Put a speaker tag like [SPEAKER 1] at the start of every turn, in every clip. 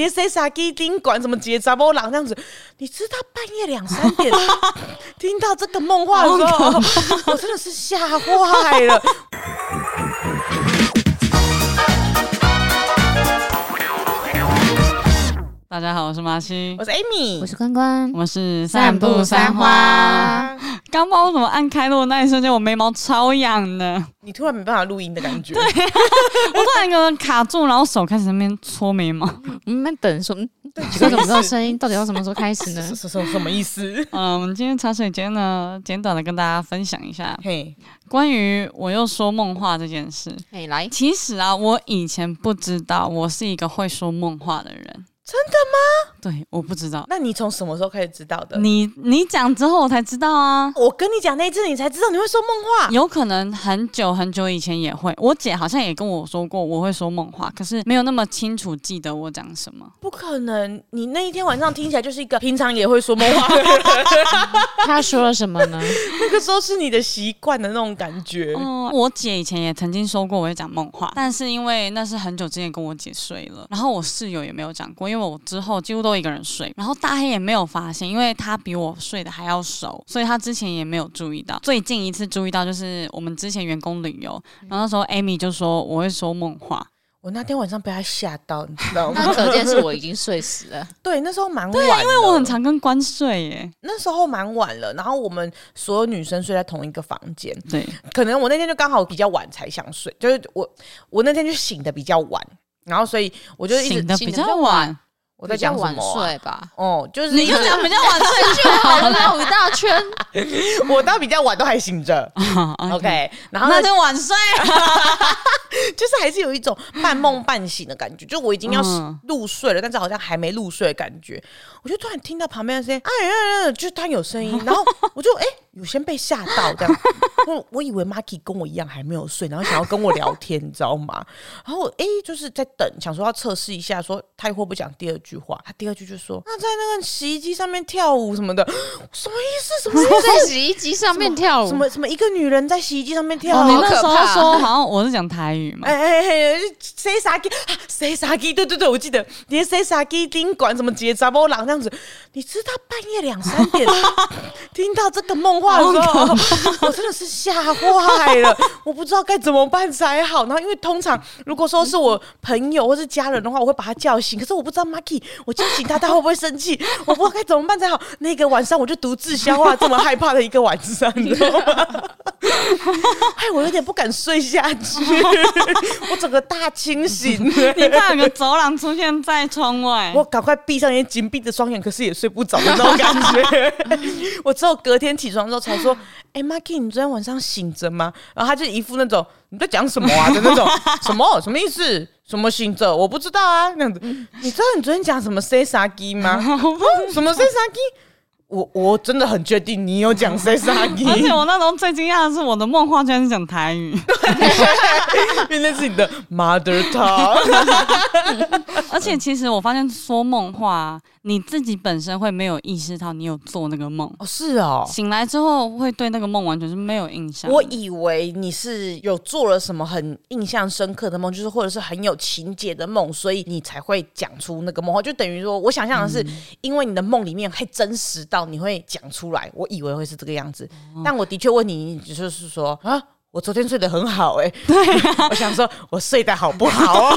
[SPEAKER 1] 连谁傻鸡丁管什么结扎波浪这样子，你知道半夜两三点 听到这个梦话的时候，我真的是吓坏了。
[SPEAKER 2] 大家好，我是马西，
[SPEAKER 1] 我是 Amy，
[SPEAKER 3] 我是关关，
[SPEAKER 2] 我们是散步三花。刚不知道为什么按开录的那一瞬间，我眉毛超痒的。
[SPEAKER 1] 你突然没办法录音的感觉。
[SPEAKER 2] 对、啊，我突然一个人卡住，然后手开始在那边搓眉毛。
[SPEAKER 3] 我们等说，奇怪，怎么知道声音？到底要什么时候开始呢？
[SPEAKER 1] 什什 什么意思？
[SPEAKER 2] 嗯，我们今天茶水间呢，简短的跟大家分享一下，
[SPEAKER 1] 嘿，
[SPEAKER 2] 关于我又说梦话这件事。
[SPEAKER 3] 嘿，来，
[SPEAKER 2] 其实啊，我以前不知道我是一个会说梦话的人。
[SPEAKER 1] 真的吗？
[SPEAKER 2] 对，我不知道。
[SPEAKER 1] 那你从什么时候开始知道的？
[SPEAKER 2] 你你讲之后我才知道啊。
[SPEAKER 1] 我跟你讲那一次，你才知道你会说梦话。
[SPEAKER 2] 有可能很久很久以前也会。我姐好像也跟我说过我会说梦话，可是没有那么清楚记得我讲什么。
[SPEAKER 1] 不可能，你那一天晚上听起来就是一个平常也会说梦话的人。
[SPEAKER 3] 他说了什么呢？
[SPEAKER 1] 那个时候是你的习惯的那种感觉。
[SPEAKER 2] 嗯，我姐以前也曾经说过我会讲梦话，但是因为那是很久之前跟我姐睡了，然后我室友也没有讲过，因为。我之后几乎都一个人睡，然后大黑也没有发现，因为他比我睡得还要熟，所以他之前也没有注意到。最近一次注意到就是我们之前员工旅游，然后那时候 Amy 就说我会说梦话，
[SPEAKER 1] 我那天晚上被他吓到，你知道吗？
[SPEAKER 3] 那可见是我已经睡死了。
[SPEAKER 1] 对，那时候蛮晚，
[SPEAKER 2] 对啊，因为我很常跟关睡耶。
[SPEAKER 1] 那时候蛮晚了，然后我们所有女生睡在同一个房间，
[SPEAKER 2] 对，
[SPEAKER 1] 可能我那天就刚好比较晚才想睡，就是我我那天就醒的比较晚，然后所以我就一直
[SPEAKER 2] 醒的比较晚。
[SPEAKER 1] 我在讲
[SPEAKER 3] 晚睡吧，
[SPEAKER 1] 哦，就是
[SPEAKER 2] 你就讲比较晚睡就好了，绕一大圈。
[SPEAKER 1] 我到比较晚都还醒着，OK，然后
[SPEAKER 2] 那就晚睡，
[SPEAKER 1] 就是还是有一种半梦半醒的感觉，就我已经要入睡了，但是好像还没入睡的感觉。我就突然听到旁边的声音，哎就是他有声音，然后我就哎，有先被吓到这样，我我以为 Marky 跟我一样还没有睡，然后想要跟我聊天，你知道吗？然后哎，就是在等，想说要测试一下，说他会不会讲第二句。话，他第二句就说：“那在那个洗衣机上面跳舞什么的，什么意思？什么？
[SPEAKER 3] 在 洗衣机上面跳舞？
[SPEAKER 1] 什么什么？一个女人在洗衣机上面跳舞？
[SPEAKER 2] 哦、你那时候说 好像我是讲台语嘛？哎哎
[SPEAKER 1] 哎，谁傻鸡？谁傻鸡？对对对，我记得连谁傻鸡丁管什么结扎波浪这样子。你知道半夜两三点听到这个梦话的时候，我真的是吓坏了，我不知道该怎么办才好。然后因为通常如果说是我朋友或是家人的话，我会把他叫醒。可是我不知道 Marky。我叫醒他，他会不会生气？我不知道该怎么办才好。那个晚上，我就独自消化这么害怕的一个晚上，你知道吗？哎，我有点不敢睡下去，我整个大清醒。
[SPEAKER 2] 你怕有个走廊出现在窗外，
[SPEAKER 1] 我赶快闭上眼睛，紧闭着双眼，可是也睡不着的那种感觉。我只有隔天起床之后才说：“哎、欸、，Marky，你昨天晚上醒着吗？”然后他就一副那种你在讲什么啊的那种，什么什么意思？什么醒着？我不知道啊，那样子。你知道你昨天讲什么 say 啥鸡吗？什么 say 啥鸡？我我真的很确定你有讲 say 啥鸡。
[SPEAKER 2] 而且我那时候最惊讶的是，我的梦话居然是讲台语，
[SPEAKER 1] 因为那是你的 mother tongue。
[SPEAKER 2] 而且其实我发现说梦话。你自己本身会没有意识到你有做那个梦
[SPEAKER 1] 哦，是哦，
[SPEAKER 2] 醒来之后会对那个梦完全是没有印象。
[SPEAKER 1] 我以为你是有做了什么很印象深刻的梦，就是或者是很有情节的梦，所以你才会讲出那个梦话。就等于说，我想象的是，因为你的梦里面会真实到你会讲出来。我以为会是这个样子，但我的确问你，你就是说啊。我昨天睡得很好哎、欸，
[SPEAKER 2] 对啊，
[SPEAKER 1] 我想说我睡得好不好？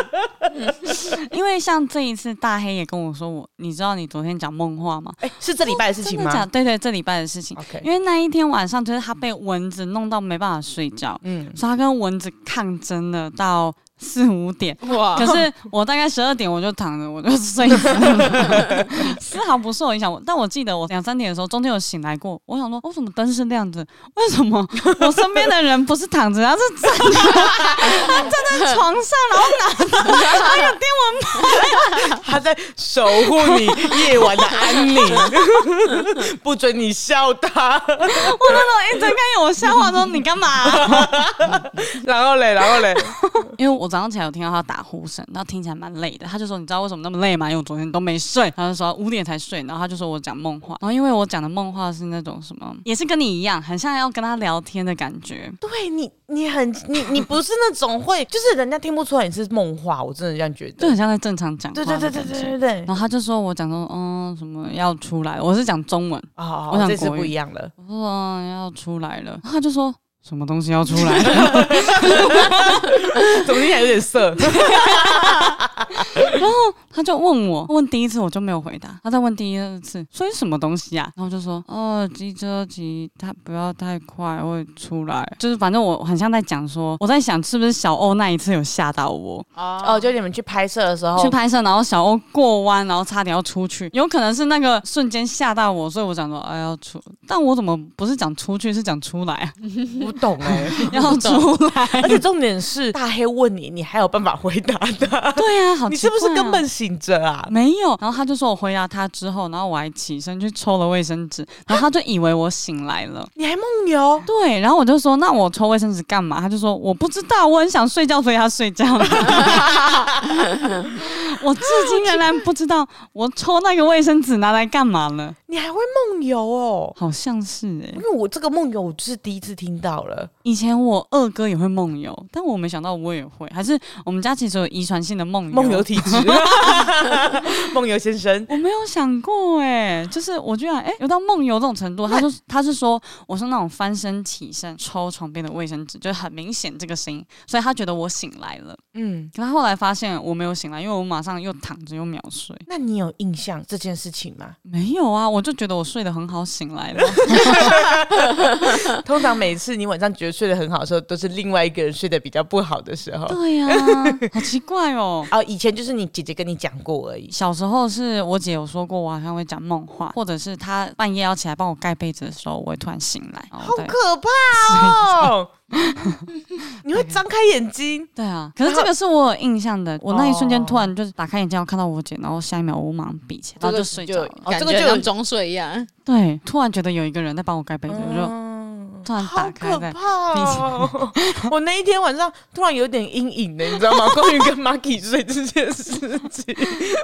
[SPEAKER 2] 因为像这一次大黑也跟我说我，你知道你昨天讲梦话吗？
[SPEAKER 1] 哎、欸，是这礼拜的事情吗？
[SPEAKER 2] 对对，这礼拜的事情。
[SPEAKER 1] OK，
[SPEAKER 2] 因为那一天晚上就是他被蚊子弄到没办法睡觉，嗯，所以他跟蚊子抗争了到。四五点哇！可是我大概十二点我就躺着，我就睡死了，丝毫不受影响。但我记得我两三点的时候，中间有醒来过。我想说，为什么灯是亮着？为什么我身边的人不是躺着，他是站着？他站在床上，然后拿着他有电蚊拍，
[SPEAKER 1] 他在守护你夜晚的安宁，不准你笑他。我那
[SPEAKER 2] 种一睁开眼，我笑话说你干嘛？
[SPEAKER 1] 然后嘞，然后嘞，
[SPEAKER 2] 因为我。早上起来有听到他打呼声，然后听起来蛮累的。他就说：“你知道为什么那么累吗？因为我昨天都没睡。”他就说五点才睡，然后他就说我讲梦话。然后因为我讲的梦话是那种什么，也是跟你一样，很像要跟他聊天的感觉。
[SPEAKER 1] 对你。你很你你不是那种会，就是人家听不出来你是梦话，我真的这样觉得，
[SPEAKER 2] 就很像在正常讲话。
[SPEAKER 1] 对对对对对对对。
[SPEAKER 2] 然后他就说我讲说嗯什么要出来，我是讲中文
[SPEAKER 1] 啊，
[SPEAKER 2] 我想
[SPEAKER 1] 这次不一样了。
[SPEAKER 2] 我说嗯要出来了，他就说。什么东西要出来了？
[SPEAKER 1] 怎么听起来有点色？
[SPEAKER 2] 然后他就问我，问第一次我就没有回答，他在问第二次，所以什么东西啊？然后就说哦，机车骑他不要太快会出来，就是反正我很像在讲说，我在想是不是小欧那一次有吓到我。
[SPEAKER 1] 哦，就你们去拍摄的时候。
[SPEAKER 2] 去拍摄，然后小欧过弯，然后差点要出去，有可能是那个瞬间吓到我，所以我讲说哎要出，但我怎么不是讲出去，是讲出来啊？
[SPEAKER 1] 我懂哎，
[SPEAKER 2] 要出来，
[SPEAKER 1] 而且重点是大黑问你，你还有办法回答的？
[SPEAKER 2] 对呀，好，
[SPEAKER 1] 你是不是根本醒着啊？
[SPEAKER 2] 没有。然后他就说我回答他之后，然后我还起身去抽了卫生纸，然后他就以为我醒来了。
[SPEAKER 1] 你还梦游？
[SPEAKER 2] 对。然后我就说那我抽卫生纸干嘛？他就说我不知道，我很想睡觉，所以他睡觉了。我至今仍然不知道我抽那个卫生纸拿来干嘛了。
[SPEAKER 1] 你还会梦游哦？
[SPEAKER 2] 好像是哎，
[SPEAKER 1] 因为我这个梦游我就是第一次听到了。
[SPEAKER 2] 以前我二哥也会梦游，但我没想到我也会，还是我们家其实有遗传性的梦游
[SPEAKER 1] 梦游体质。梦游先生，
[SPEAKER 2] 我没有想过哎，就是我居然哎有到梦游这种程度。他说 他是说我是那种翻身起身抽床边的卫生纸，就很明显这个声音，所以他觉得我醒来了。嗯，可他后来发现我没有醒来，因为我马上又躺着又秒睡。
[SPEAKER 1] 那你有印象这件事情吗？
[SPEAKER 2] 没有啊，我就觉得我睡得很好，醒来了。
[SPEAKER 1] 通常每次你晚上觉得睡得很好的时候，都是另外一个人睡得比较不好的时候。
[SPEAKER 2] 对呀、啊，好奇怪哦。
[SPEAKER 1] 哦，以前就是你姐姐跟你讲过而已。
[SPEAKER 2] 小时候是我姐有说过，我好像会讲梦话，或者是她半夜要起来帮我盖被子的时候，我会突然醒来。
[SPEAKER 1] 好可怕哦！你会张开眼睛？
[SPEAKER 2] 对啊，可是这个是我有印象的。我那一瞬间突然就是打开眼睛，我看到我姐，然后下一秒我马上闭起来，然后就睡着了，
[SPEAKER 3] 感觉像装睡一样。
[SPEAKER 2] 对，突然觉得有一个人在帮我盖被子，我就。突然打开，
[SPEAKER 1] 可怕哦！我那一天晚上突然有点阴影的，你知道吗？关于跟 Maki 睡这件事情。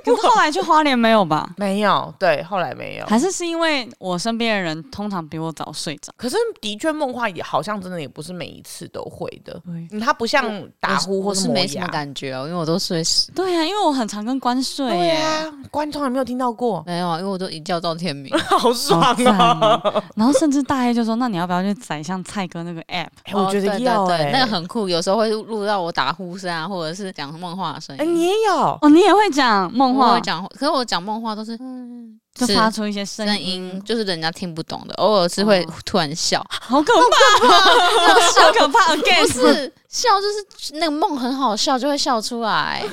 [SPEAKER 2] 可是后来去花莲没有吧？
[SPEAKER 1] 没有，对，后来没有。
[SPEAKER 2] 还是是因为我身边的人通常比我早睡着。
[SPEAKER 1] 可是的确梦话也好像真的也不是每一次都会的。嗯，他不像打呼或是，
[SPEAKER 3] 没什么感觉哦，因为我都睡死。
[SPEAKER 2] 对呀，因为我很常跟关睡。
[SPEAKER 1] 对呀，关从来没有听到过。
[SPEAKER 3] 没有啊，因为我都一觉到天明，
[SPEAKER 1] 好爽啊！
[SPEAKER 2] 然后甚至大爷就说：“那你要不要去载像蔡哥那个 app？”
[SPEAKER 1] 我觉得要，
[SPEAKER 3] 对，那个很酷。有时候会录到我打呼声啊，或者是讲梦话的声音。
[SPEAKER 1] 哎，你也有
[SPEAKER 2] 哦，你也会讲梦话？
[SPEAKER 3] 我会讲，可是我讲梦话都是嗯。
[SPEAKER 2] 就发出一些声音，
[SPEAKER 3] 音，就是人家听不懂的，偶尔是会突然笑，哦、
[SPEAKER 2] 好可怕，好可怕！Again，
[SPEAKER 3] 不是笑，就是那个梦很好笑，就会笑出来。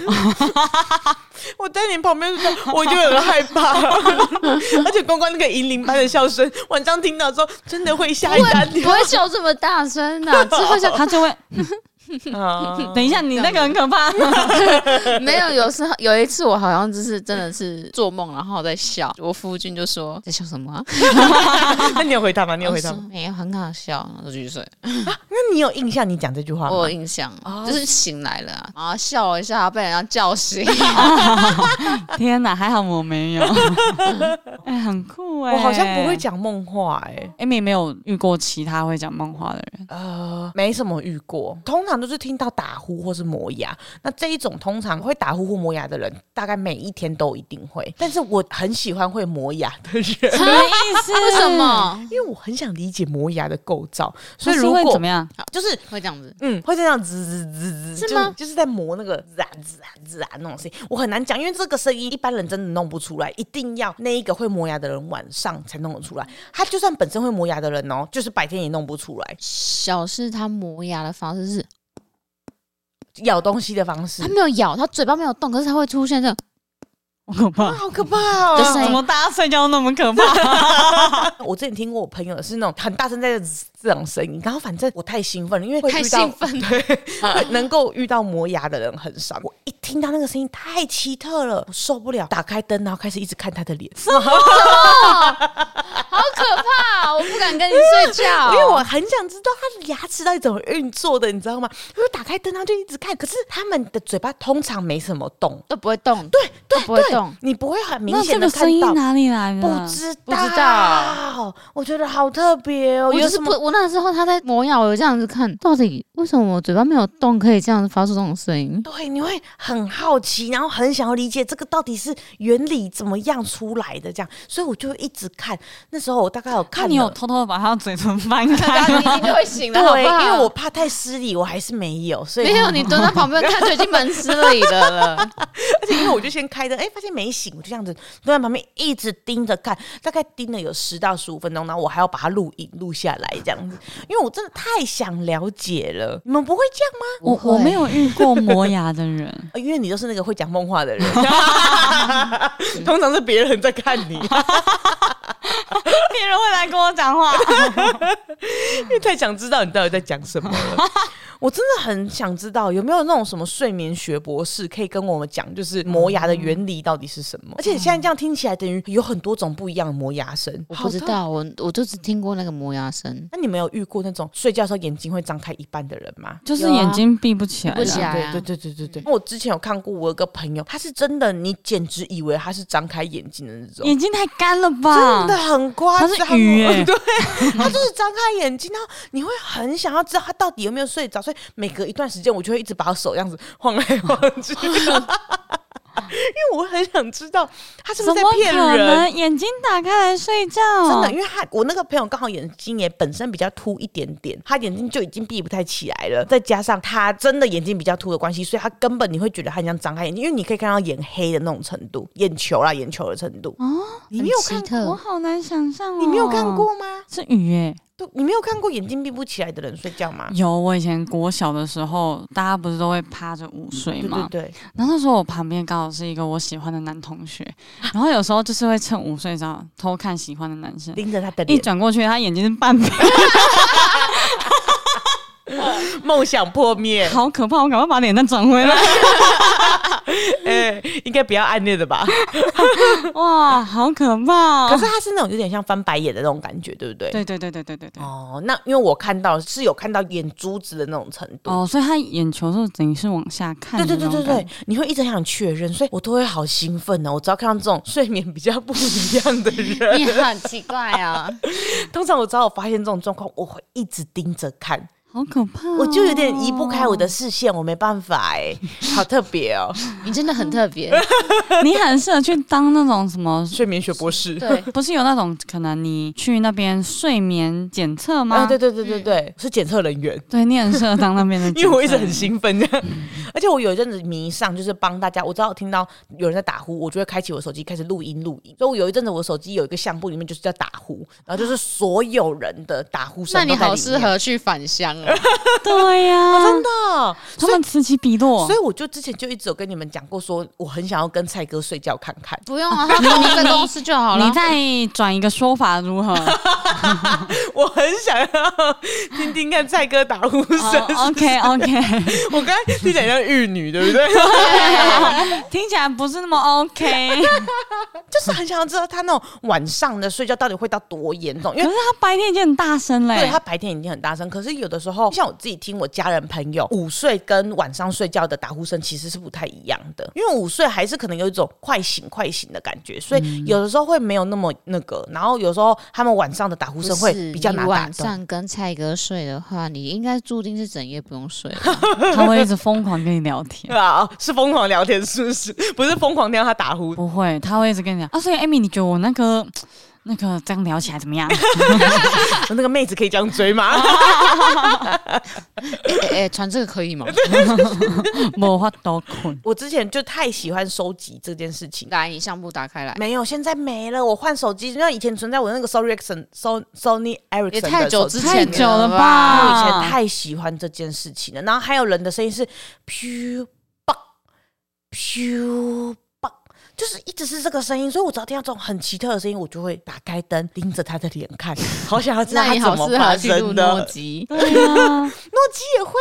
[SPEAKER 1] 我在你旁边的时候，我就很害怕，而且光光那个银铃般的笑声，晚上听到之后，真的会吓一跳。
[SPEAKER 3] 不会笑这么大声的、啊，之后就他就会。
[SPEAKER 2] 等一下，你那个很可怕。
[SPEAKER 3] 没有，有时候有一次我好像就是真的是做梦，然后在笑。我夫君就说在笑什么、啊？
[SPEAKER 1] 那你有回答吗？你有回答吗？
[SPEAKER 3] 没有，很好笑，我继续睡。
[SPEAKER 1] 那你有印象？你讲这句话吗？
[SPEAKER 3] 我有印象，就是醒来了，然后笑了一下，被人家叫醒。
[SPEAKER 2] 天哪，还好我没有。哎，很酷哎！
[SPEAKER 1] 我好像不会讲梦话哎。
[SPEAKER 2] Amy 没有遇过其他会讲梦话的人？
[SPEAKER 1] 呃，没什么遇过，通常。都是听到打呼或是磨牙，那这一种通常会打呼或磨牙的人，大概每一天都一定会。但是我很喜欢会磨牙的人，什
[SPEAKER 2] 么意思？为什么？
[SPEAKER 1] 因为我很想理解磨牙的构造，所以如果
[SPEAKER 2] 怎么样，
[SPEAKER 1] 就是
[SPEAKER 3] 会这样子，
[SPEAKER 1] 嗯，会这样滋滋滋滋，是吗？就是在磨那个滋啊滋啊滋啊那种声音，我很难讲，因为这个声音一般人真的弄不出来，一定要那一个会磨牙的人晚上才弄得出来。他就算本身会磨牙的人哦，就是白天也弄不出来。
[SPEAKER 3] 小是他磨牙的方式是。
[SPEAKER 1] 咬东西的方式，
[SPEAKER 3] 他没有咬，他嘴巴没有动，可是他会出现这种
[SPEAKER 2] 好可怕，
[SPEAKER 1] 好可怕哦！
[SPEAKER 2] 怎么大家睡觉那么可怕？
[SPEAKER 1] 我之前听过我朋友是那种很大声在这种声音，然后反正我太兴奋了，因为
[SPEAKER 3] 太兴奋，
[SPEAKER 1] 对，能够遇到磨牙的人很少。听到那个声音太奇特了，我受不了，打开灯，然后开始一直看他的脸。
[SPEAKER 3] 好可怕！我不敢跟你睡觉，
[SPEAKER 1] 因为我很想知道他的牙齿到底怎么运作的，你知道吗？我打开灯，他就一直看，可是他们的嘴巴通常没什么动，
[SPEAKER 3] 都不会动，
[SPEAKER 1] 对对
[SPEAKER 3] 不会动，
[SPEAKER 1] 你不会很明显的看到。
[SPEAKER 2] 声音哪里来的？
[SPEAKER 1] 不知
[SPEAKER 3] 不知道，
[SPEAKER 1] 我觉得好特别哦。
[SPEAKER 3] 我就是不，我那时候他在磨牙，我有这样子看，到底为什么我嘴巴没有动，可以这样子发出这种声音？
[SPEAKER 1] 对，你会很好奇，然后很想要理解这个到底是原理怎么样出来的，这样，所以我就一直看。那时候我大概有看，
[SPEAKER 2] 你有偷偷的把他的嘴唇翻开，
[SPEAKER 3] 你一定就会醒了。
[SPEAKER 1] 对，因为我怕太失礼，我还是没有，所以
[SPEAKER 3] 没有。你蹲在旁边看，就已经蛮失礼的了。
[SPEAKER 1] 而且因为我就先开灯，哎，发现没醒，我就这样子蹲在旁边一直盯着看，大概盯了有十到十五分钟，然后我还要把它录影录下来，这样子，因为我真的太想了解了。你们不会这样吗？
[SPEAKER 2] 我我没有遇过磨牙的人，
[SPEAKER 1] 因为你就是那个会讲梦话的人，通常是别人在看你。
[SPEAKER 2] 会来跟我讲话，
[SPEAKER 1] 因为太想知道你到底在讲什么了。我真的很想知道有没有那种什么睡眠学博士可以跟我们讲，就是磨牙的原理到底是什么？嗯、而且现在这样听起来，等于有很多种不一样的磨牙声。
[SPEAKER 3] 我不知道，我我就只听过那个磨牙声。
[SPEAKER 1] 那你们有遇过那种睡觉的时候眼睛会张开一半的人吗？
[SPEAKER 2] 就是眼睛闭不起来，
[SPEAKER 3] 不起来、啊。
[SPEAKER 1] 对对对对对对。我之前有看过，我有个朋友，他是真的，你简直以为他是张开眼睛的那种，
[SPEAKER 2] 眼睛太干了吧？
[SPEAKER 1] 真的很夸张，
[SPEAKER 2] 他是鱼、欸，
[SPEAKER 1] 对，他就是张开眼睛，然后你会很想要知道他到底有没有睡着，所以每隔一段时间我就会一直把手这样子晃来晃去。因为我很想知道他是不是在骗人。
[SPEAKER 2] 眼睛打开来睡觉，
[SPEAKER 1] 真的，因为他我那个朋友刚好眼睛也本身比较凸一点点，他眼睛就已经闭不太起来了，再加上他真的眼睛比较凸的关系，所以他根本你会觉得他很像张开眼睛，因为你可以看到眼黑的那种程度，眼球啦，眼球的程度。哦，你没有看过？
[SPEAKER 2] 我好难想象哦。
[SPEAKER 1] 你没有看过吗？
[SPEAKER 2] 是鱼耶。
[SPEAKER 1] 你没有看过眼睛闭不起来的人睡觉吗？
[SPEAKER 2] 有，我以前国小的时候，大家不是都会趴着午睡吗？
[SPEAKER 1] 对，对对。
[SPEAKER 2] 然后那时候我旁边刚好是一个我喜欢的男同学，然后有时候就是会趁午睡着偷看喜欢的男生，
[SPEAKER 1] 盯着他的脸，
[SPEAKER 2] 一转过去，他眼睛是半闭。
[SPEAKER 1] 梦想破灭，
[SPEAKER 2] 好可怕！我赶快把脸蛋转回来。
[SPEAKER 1] 哎、欸，应该不要暗恋的吧？
[SPEAKER 2] 哇，好可怕、哦！
[SPEAKER 1] 可是他是那种有点像翻白眼的那种感觉，对不对？
[SPEAKER 2] 对对对对对对对。
[SPEAKER 1] 哦，那因为我看到是有看到眼珠子的那种程度
[SPEAKER 2] 哦，所以他眼球是等于是往下看。对对对对对，
[SPEAKER 1] 你会一直想确认，所以我都会好兴奋呢。我只要看到这种睡眠比较不一样的人，
[SPEAKER 3] 你很奇怪啊。
[SPEAKER 1] 通常我只要我发现这种状况，我会一直盯着看。
[SPEAKER 2] 好可怕、哦！
[SPEAKER 1] 我就有点移不开我的视线，我没办法哎、欸，好特别哦！
[SPEAKER 3] 你真的很特别，
[SPEAKER 2] 你很适合去当那种什么
[SPEAKER 1] 睡眠学博士。
[SPEAKER 3] 对，
[SPEAKER 2] 不是有那种可能你去那边睡眠检测吗？
[SPEAKER 1] 啊，对对对对对，嗯、是检测人员。
[SPEAKER 2] 对，你很适合当那边的，
[SPEAKER 1] 因为我一直很兴奋这样，嗯、而且我有一阵子迷上，就是帮大家。我知道我听到有人在打呼，我就会开启我手机开始录音录音。所以我有一阵子我手机有一个相簿里面就是叫打呼，然后就是所有人的打呼声。
[SPEAKER 3] 那你好适合去返乡啊！
[SPEAKER 2] 对呀、啊，
[SPEAKER 1] 真的，
[SPEAKER 2] 他们此起彼落，
[SPEAKER 1] 所以我就之前就一直有跟你们讲过，说我很想要跟蔡哥睡觉看看。
[SPEAKER 3] 不用啊，他同一个公司就好了。
[SPEAKER 2] 你再转一个说法如何？
[SPEAKER 1] 我很想要听听看蔡哥打呼声。
[SPEAKER 2] Oh, OK OK，
[SPEAKER 1] 我刚才听起来像玉女，对不对？
[SPEAKER 2] 听起来不是那么 OK，
[SPEAKER 1] 就是很想要知道他那种晚上的睡觉到底会到多严重。因为
[SPEAKER 2] 可是他白天已经很大声嘞，
[SPEAKER 1] 对，他白天已经很大声，可是有的时候像我自己听我家人朋友午睡跟晚上睡觉的打呼声其实是不太一样的，因为午睡还是可能有一种快醒快醒的感觉，所以有的时候会没有那么那个。然后有时候他们晚上的打呼声会比较难打。
[SPEAKER 3] 晚上跟蔡哥睡的话，你应该注定是整夜不用睡了，
[SPEAKER 2] 他会一直疯狂跟你聊天。
[SPEAKER 1] 对啊，是疯狂聊天，是不是？不是疯狂听他打呼，
[SPEAKER 2] 不会，他会一直跟你讲啊。所以艾米，你觉得我那个？那个这样聊起来怎么样？
[SPEAKER 1] 那个妹子可以这样追吗？
[SPEAKER 3] 哎哎，传这个可以吗？
[SPEAKER 2] 没法都困。
[SPEAKER 1] 我之前就太喜欢收集这件事情。
[SPEAKER 3] 来，你相簿打开来。
[SPEAKER 1] 没有，现在没了。我换手机，因为以前存在我那个 Sony Ericsson、Sony Ericsson
[SPEAKER 3] 也太久之
[SPEAKER 2] 前，太久了吧？
[SPEAKER 1] 我以前太喜欢这件事情了。然后还有人的声音是噗吧噗。就是一直是这个声音，所以我只要听到这种很奇特的声音，我就会打开灯盯着他的脸看，好想要知道他怎么发生的。
[SPEAKER 3] 诺基，
[SPEAKER 2] 对啊，诺
[SPEAKER 1] 基也会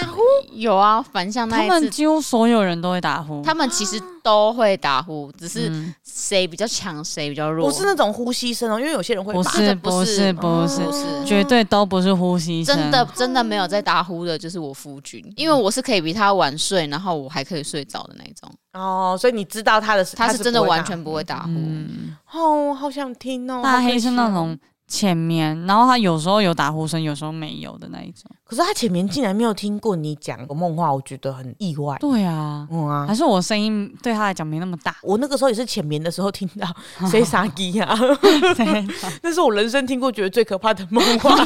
[SPEAKER 1] 打呼
[SPEAKER 3] 有啊，反向那一次
[SPEAKER 2] 他们几乎所有人都会打呼，
[SPEAKER 3] 他们其实都会打呼，只是谁比较强，谁比较弱。
[SPEAKER 1] 不是那种呼吸声哦，因为有些人会
[SPEAKER 2] 不是不是不是，绝对都不是呼吸声。
[SPEAKER 3] 真的真的没有在打呼的，就是我夫君，因为我是可以比他晚睡，然后我还可以睡着的那种。
[SPEAKER 1] 哦，所以你知道他的，
[SPEAKER 3] 他是真的完全不会打呼。
[SPEAKER 1] 哦，好想听哦。
[SPEAKER 2] 大黑是那种。浅眠，然后他有时候有打呼声，有时候没有的那一种。
[SPEAKER 1] 可是他前面竟然没有听过你讲过梦话，我觉得很意外。
[SPEAKER 2] 对啊，嗯啊，还是我声音对他来讲没那么大。
[SPEAKER 1] 我那个时候也是浅眠的时候听到 谁傻鸡啊，那是我人生听过觉得最可怕的梦话。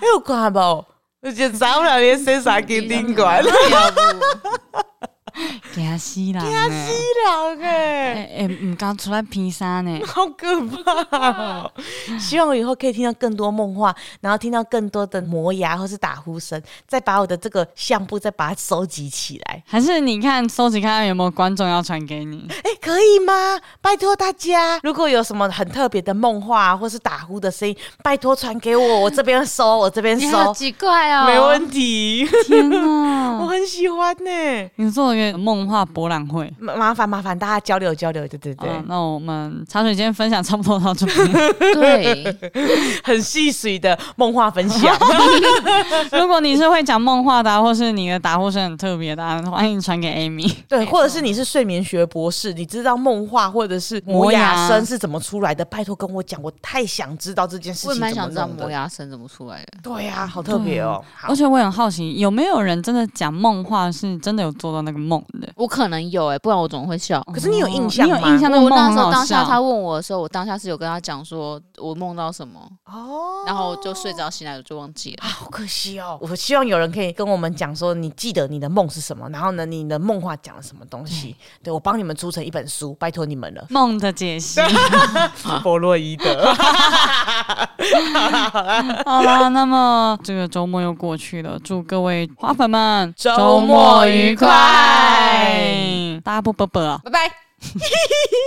[SPEAKER 1] 哎呦，怪不，我觉得咱们俩连谁傻鸡听过。
[SPEAKER 2] 惊死人！
[SPEAKER 1] 惊死人！哎
[SPEAKER 2] 哎，唔敢出来披萨呢，
[SPEAKER 1] 好可怕！希望我以后可以听到更多梦话，然后听到更多的磨牙或是打呼声，再把我的这个相簿再把它收集起来。
[SPEAKER 2] 还是你看收集看看有没有观众要传给你？
[SPEAKER 1] 哎，可以吗？拜托大家，如果有什么很特别的梦话或是打呼的声音，拜托传给我，我这边收，我这边收。
[SPEAKER 3] 好奇怪哦，
[SPEAKER 1] 没问题。
[SPEAKER 2] 天哪，
[SPEAKER 1] 我很喜欢呢。
[SPEAKER 2] 你做一个。梦话博览会，
[SPEAKER 1] 麻烦麻烦大家交流交流，对对对。
[SPEAKER 2] 那我们茶水间分享差不多到这边，
[SPEAKER 3] 对，
[SPEAKER 1] 很细碎的梦话分享。
[SPEAKER 2] 如果你是会讲梦话的，或是你的打呼声很特别的，欢迎传给 Amy。
[SPEAKER 1] 对，或者是你是睡眠学博士，你知道梦话或者是磨牙声是怎么出来的？拜托跟我讲，我太想知道这件事情。我
[SPEAKER 3] 蛮想知道磨牙声怎么出来的。
[SPEAKER 1] 对呀，好特别哦。
[SPEAKER 2] 而且我很好奇，有没有人真的讲梦话，是真的有做到那个梦？
[SPEAKER 3] 我可能有哎、欸，不然我怎么会笑。
[SPEAKER 1] 可是你有印象吗？
[SPEAKER 2] 你有印象那。我那时候
[SPEAKER 3] 当下他问我的时候，我当下是有跟他讲说我梦到什么哦，然后就睡着醒来我就忘记了。
[SPEAKER 1] 啊，好可惜哦！我希望有人可以跟我们讲说，你记得你的梦是什么，然后呢，你的梦话讲了什么东西？嗯、对，我帮你们出成一本书，拜托你们了。
[SPEAKER 2] 梦的解析，
[SPEAKER 1] 弗洛伊德。
[SPEAKER 2] 好了，那么这个周末又过去了，祝各位花粉们周末愉快。大家不啵啵，
[SPEAKER 3] 拜拜。